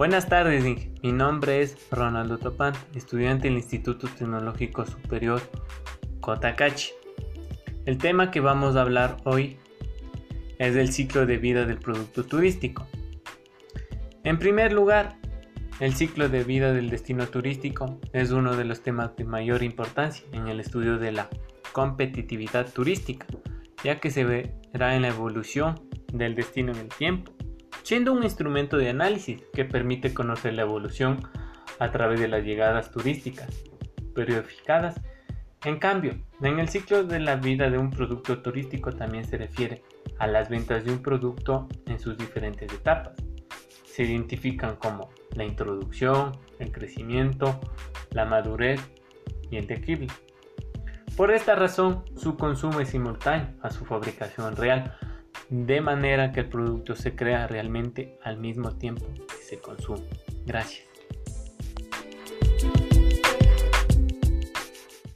Buenas tardes, mi nombre es Ronaldo Topán, estudiante del Instituto Tecnológico Superior Cotacachi. El tema que vamos a hablar hoy es del ciclo de vida del producto turístico. En primer lugar, el ciclo de vida del destino turístico es uno de los temas de mayor importancia en el estudio de la competitividad turística, ya que se verá en la evolución del destino en el tiempo, siendo un instrumento de análisis que permite conocer la evolución a través de las llegadas turísticas periodificadas. En cambio, en el ciclo de la vida de un producto turístico también se refiere a las ventas de un producto en sus diferentes etapas. Se identifican como la introducción, el crecimiento, la madurez y el declive. Por esta razón, su consumo es simultáneo a su fabricación real, de manera que el producto se crea realmente al mismo tiempo que se consume. Gracias.